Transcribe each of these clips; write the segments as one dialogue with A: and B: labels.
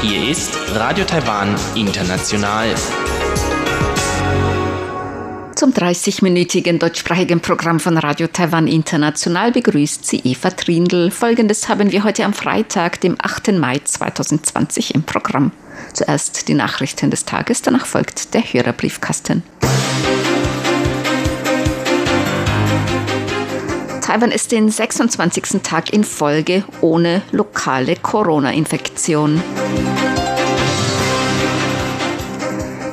A: Hier ist Radio Taiwan International.
B: Zum 30-minütigen deutschsprachigen Programm von Radio Taiwan International begrüßt sie Eva Trindl. Folgendes haben wir heute am Freitag, dem 8. Mai 2020 im Programm. Zuerst die Nachrichten des Tages, danach folgt der Hörerbriefkasten. Taiwan ist den 26. Tag in Folge ohne lokale Corona-Infektion.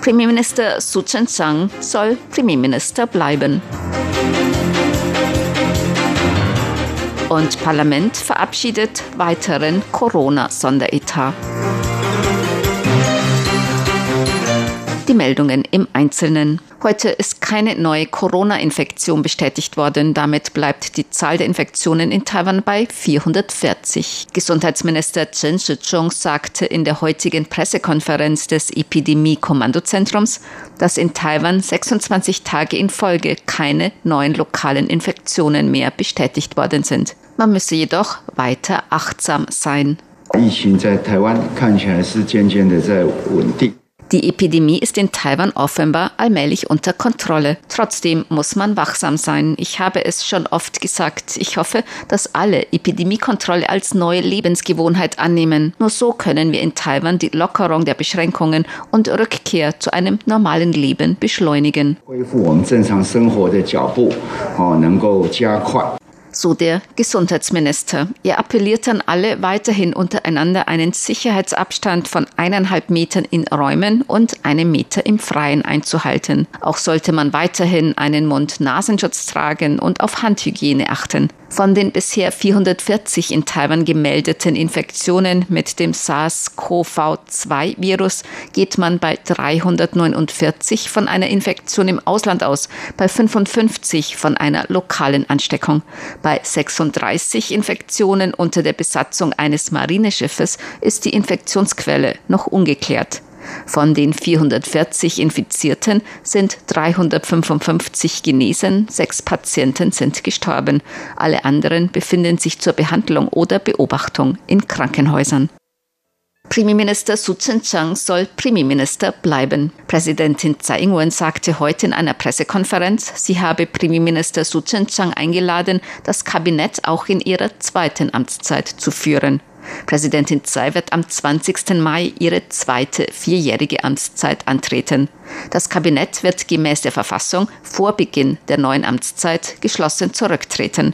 B: Premierminister Su Chen-Chang soll Premierminister bleiben. Und Parlament verabschiedet weiteren Corona-Sonderetat. Die Meldungen im Einzelnen. Heute ist keine neue Corona-Infektion bestätigt worden. Damit bleibt die Zahl der Infektionen in Taiwan bei 440. Gesundheitsminister Chen Shih-chung sagte in der heutigen Pressekonferenz des Epidemie-Kommandozentrums, dass in Taiwan 26 Tage in Folge keine neuen lokalen Infektionen mehr bestätigt worden sind. Man müsse jedoch weiter achtsam sein. 疫 die Epidemie ist in Taiwan offenbar allmählich unter Kontrolle. Trotzdem muss man wachsam sein. Ich habe es schon oft gesagt. Ich hoffe, dass alle Epidemiekontrolle als neue Lebensgewohnheit annehmen. Nur so können wir in Taiwan die Lockerung der Beschränkungen und Rückkehr zu einem normalen Leben beschleunigen so der Gesundheitsminister. Er appelliert an alle, weiterhin untereinander einen Sicherheitsabstand von eineinhalb Metern in Räumen und einem Meter im Freien einzuhalten. Auch sollte man weiterhin einen Mund-Nasenschutz tragen und auf Handhygiene achten. Von den bisher 440 in Taiwan gemeldeten Infektionen mit dem SARS-CoV-2-Virus geht man bei 349 von einer Infektion im Ausland aus, bei 55 von einer lokalen Ansteckung. Bei 36 Infektionen unter der Besatzung eines Marineschiffes ist die Infektionsquelle noch ungeklärt. Von den 440 Infizierten sind 355 genesen, sechs Patienten sind gestorben. Alle anderen befinden sich zur Behandlung oder Beobachtung in Krankenhäusern. Premierminister Su Chen-chang soll Premierminister bleiben. Präsidentin Tsai Ing-wen sagte heute in einer Pressekonferenz, sie habe Premierminister Su Chen-chang eingeladen, das Kabinett auch in ihrer zweiten Amtszeit zu führen. Präsidentin Tsai wird am 20. Mai ihre zweite vierjährige Amtszeit antreten. Das Kabinett wird gemäß der Verfassung vor Beginn der neuen Amtszeit geschlossen zurücktreten.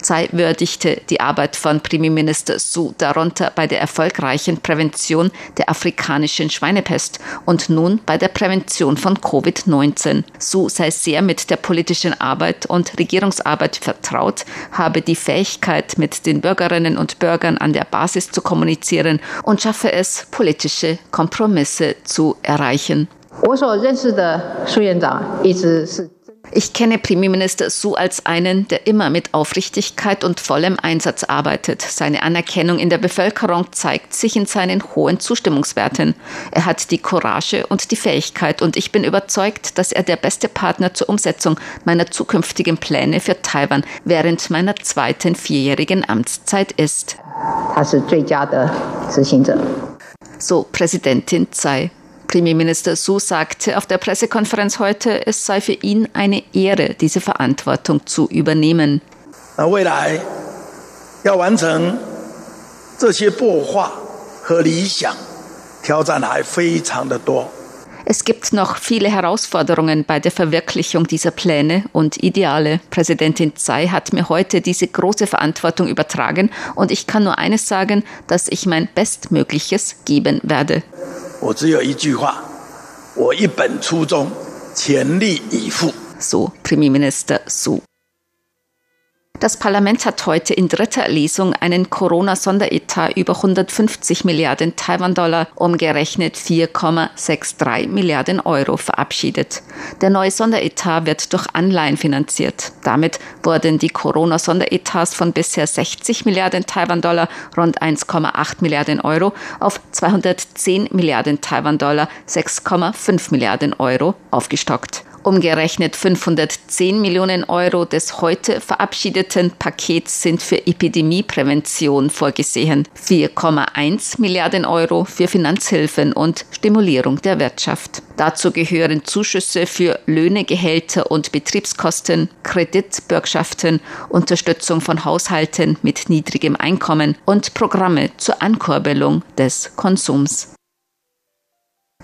B: Tsai würdigte die Arbeit von Premierminister Su darunter bei der erfolgreichen Prävention der afrikanischen Schweinepest und nun bei der Prävention von Covid-19. Su sei sehr mit der politischen Arbeit und Regierungsarbeit vertraut, habe die Fähigkeit, mit den Bürgerinnen und Bürgern an der Basis zu kommunizieren und schaffe es, politische Kompromisse zu erreichen. 我所认识的苏院长一直是 Ich kenne Premierminister Su als einen, der immer mit Aufrichtigkeit und vollem Einsatz arbeitet. Seine Anerkennung in der Bevölkerung zeigt sich in seinen hohen Zustimmungswerten. Er hat die Courage und die Fähigkeit und ich bin überzeugt, dass er der beste Partner zur Umsetzung meiner zukünftigen Pläne für Taiwan während meiner zweiten vierjährigen Amtszeit ist. So Präsidentin Tsai. Premierminister Su sagte auf der Pressekonferenz heute, es sei für ihn eine Ehre, diese Verantwortung zu übernehmen. Es gibt noch viele Herausforderungen bei der Verwirklichung dieser Pläne und Ideale. Präsidentin Tsai hat mir heute diese große Verantwortung übertragen und ich kann nur eines sagen, dass ich mein Bestmögliches geben werde. 我只有一句话：我一本初衷，全力以赴。So Premierminister Su. Das Parlament hat heute in dritter Lesung einen Corona-Sonderetat über 150 Milliarden Taiwan-Dollar, umgerechnet 4,63 Milliarden Euro, verabschiedet. Der neue Sonderetat wird durch Anleihen finanziert. Damit wurden die Corona-Sonderetats von bisher 60 Milliarden Taiwan-Dollar, rund 1,8 Milliarden Euro, auf 210 Milliarden Taiwan-Dollar, 6,5 Milliarden Euro aufgestockt. Umgerechnet 510 Millionen Euro des heute verabschiedeten Pakets sind für Epidemieprävention vorgesehen, 4,1 Milliarden Euro für Finanzhilfen und Stimulierung der Wirtschaft. Dazu gehören Zuschüsse für Löhne, Gehälter und Betriebskosten, Kreditbürgschaften, Unterstützung von Haushalten mit niedrigem Einkommen und Programme zur Ankurbelung des Konsums.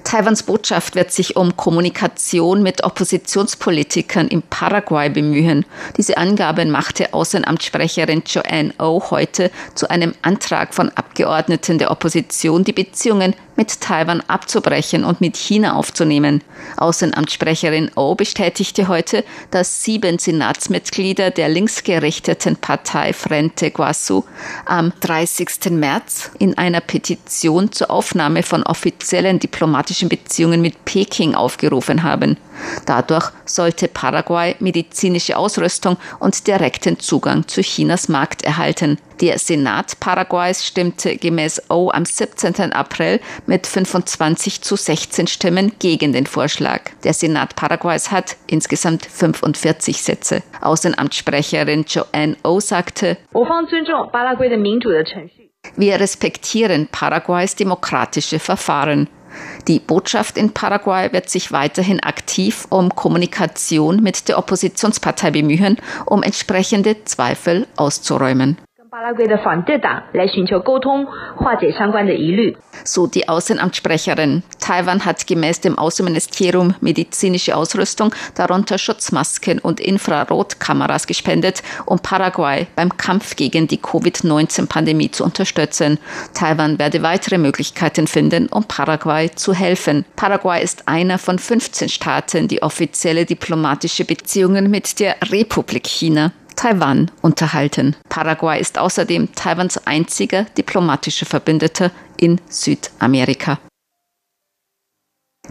B: Taiwans Botschaft wird sich um Kommunikation mit Oppositionspolitikern in Paraguay bemühen. Diese Angaben machte Außenamtssprecherin Joanne O oh heute zu einem Antrag von Abgeordneten der Opposition, die Beziehungen mit Taiwan abzubrechen und mit China aufzunehmen. Außenamtssprecherin O bestätigte heute, dass sieben Senatsmitglieder der linksgerichteten Partei Frente Guasu am 30. März in einer Petition zur Aufnahme von offiziellen diplomatischen Beziehungen mit Peking aufgerufen haben. Dadurch sollte Paraguay medizinische Ausrüstung und direkten Zugang zu Chinas Markt erhalten. Der Senat Paraguays stimmte gemäß O am 17. April mit 25 zu 16 Stimmen gegen den Vorschlag. Der Senat Paraguays hat insgesamt 45 Sitze. Außenamtssprecherin Joanne O sagte, wir respektieren Paraguays demokratische Verfahren. Die Botschaft in Paraguay wird sich weiterhin aktiv um Kommunikation mit der Oppositionspartei bemühen, um entsprechende Zweifel auszuräumen. So die Außenamtssprecherin. Taiwan hat gemäß dem Außenministerium medizinische Ausrüstung, darunter Schutzmasken und Infrarotkameras gespendet, um Paraguay beim Kampf gegen die Covid-19-Pandemie zu unterstützen. Taiwan werde weitere Möglichkeiten finden, um Paraguay zu helfen. Paraguay ist einer von 15 Staaten, die offizielle diplomatische Beziehungen mit der Republik China Taiwan unterhalten. Paraguay ist außerdem Taiwans einziger diplomatischer Verbündeter in Südamerika.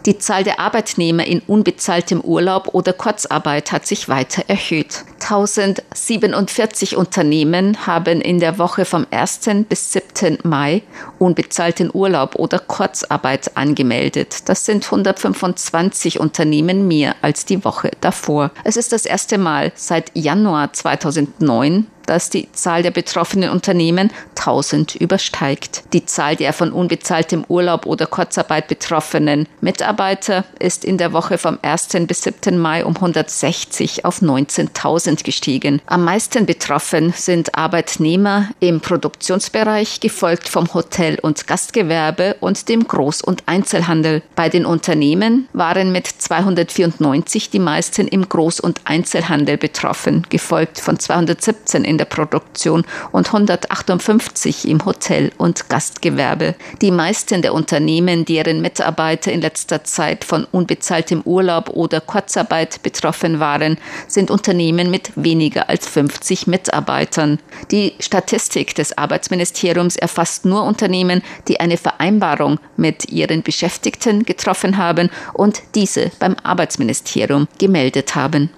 B: Die Zahl der Arbeitnehmer in unbezahltem Urlaub oder Kurzarbeit hat sich weiter erhöht. 1047 Unternehmen haben in der Woche vom 1. bis 7. Mai unbezahlten Urlaub oder Kurzarbeit angemeldet. Das sind 125 Unternehmen mehr als die Woche davor. Es ist das erste Mal seit Januar 2009, dass die Zahl der betroffenen Unternehmen 1000 übersteigt. Die Zahl der von unbezahltem Urlaub oder Kurzarbeit betroffenen Mitarbeiter ist in der Woche vom 1. bis 7. Mai um 160 auf 19.000 gestiegen. Am meisten betroffen sind Arbeitnehmer im Produktionsbereich, gefolgt vom Hotel- und Gastgewerbe und dem Groß- und Einzelhandel. Bei den Unternehmen waren mit 294 die meisten im Groß- und Einzelhandel betroffen, gefolgt von 217 in in der Produktion und 158 im Hotel- und Gastgewerbe. Die meisten der Unternehmen, deren Mitarbeiter in letzter Zeit von unbezahltem Urlaub oder Kurzarbeit betroffen waren, sind Unternehmen mit weniger als 50 Mitarbeitern. Die Statistik des Arbeitsministeriums erfasst nur Unternehmen, die eine Vereinbarung mit ihren Beschäftigten getroffen haben und diese beim Arbeitsministerium gemeldet haben.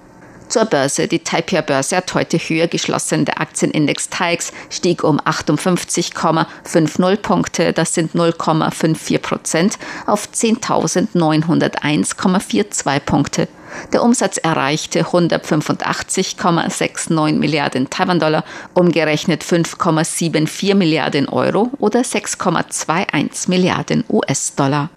B: Zur Börse. Die Taipei-Börse hat heute höher geschlossen. Der Aktienindex TAIX stieg um 58,50 Punkte, das sind 0,54 Prozent, auf 10.901,42 Punkte. Der Umsatz erreichte 185,69 Milliarden Taiwan-Dollar, umgerechnet 5,74 Milliarden Euro oder 6,21 Milliarden US-Dollar.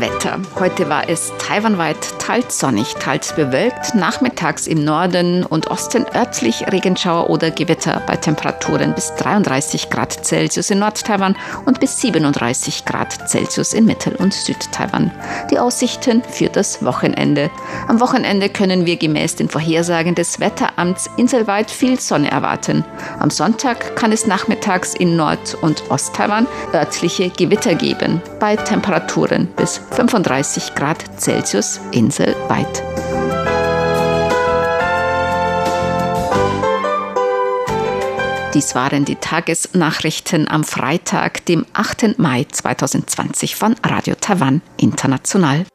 B: Wetter. Heute war es taiwanweit teils sonnig, teils bewölkt. Nachmittags im Norden und Osten örtlich Regenschauer oder Gewitter bei Temperaturen bis 33 Grad Celsius in Nord-Taiwan und bis 37 Grad Celsius in Mittel- und Süd-Taiwan. Die Aussichten für das Wochenende. Am Wochenende können wir gemäß den Vorhersagen des Wetteramts inselweit viel Sonne erwarten. Am Sonntag kann es nachmittags in Nord- und Ost-Taiwan örtliche Gewitter geben bei Temperaturen bis 35 Grad Celsius inselweit. Dies waren die Tagesnachrichten am Freitag, dem 8. Mai 2020 von Radio Taiwan International.